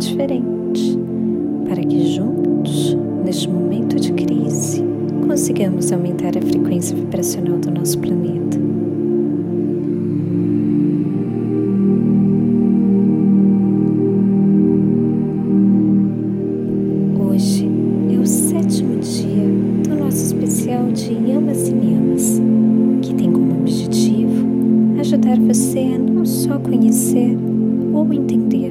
diferente, para que juntos, neste momento de crise, consigamos aumentar a frequência vibracional do nosso planeta. ajudar você a não só conhecer ou entender,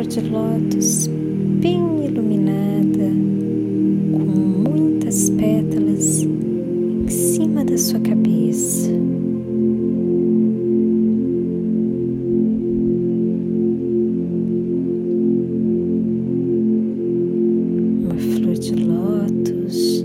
flor de lótus bem iluminada, com muitas pétalas em cima da sua cabeça. Uma flor de lótus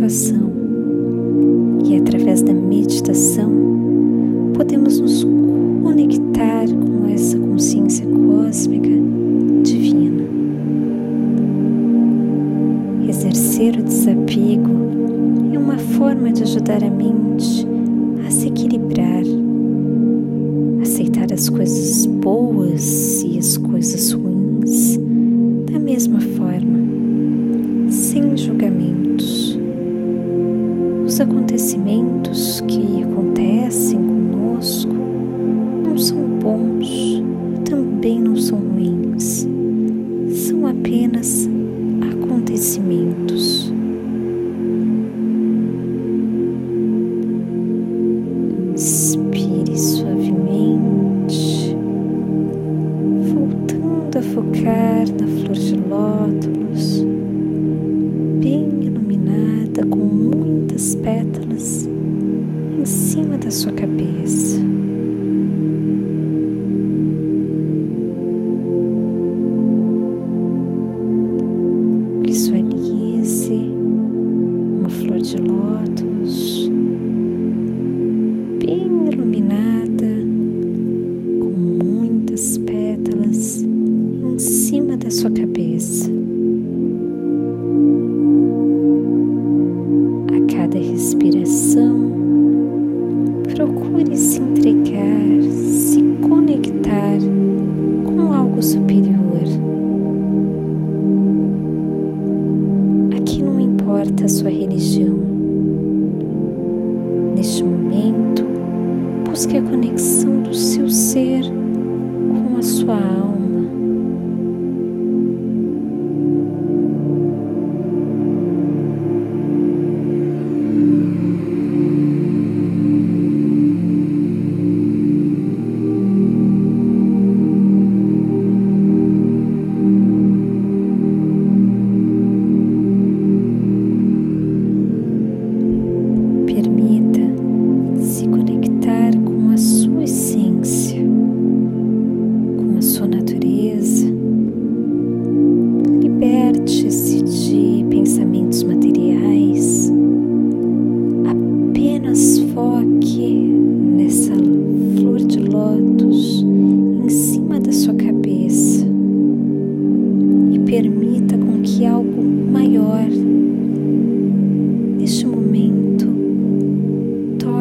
situação e através da meditação podemos nos conectar com essa consciência cósmica divina. Exercer o desapego é uma forma de ajudar a mente a se equilibrar, aceitar as coisas boas e as coisas ruins respiração.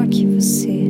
que você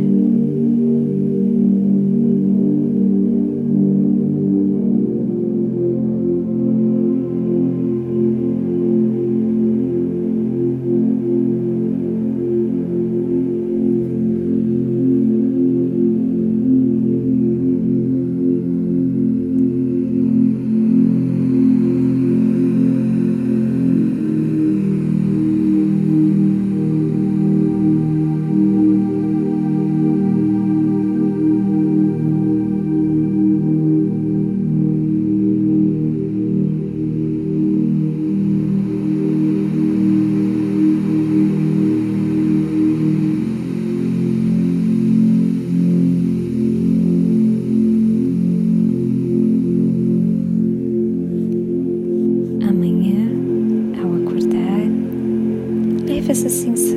essa sensação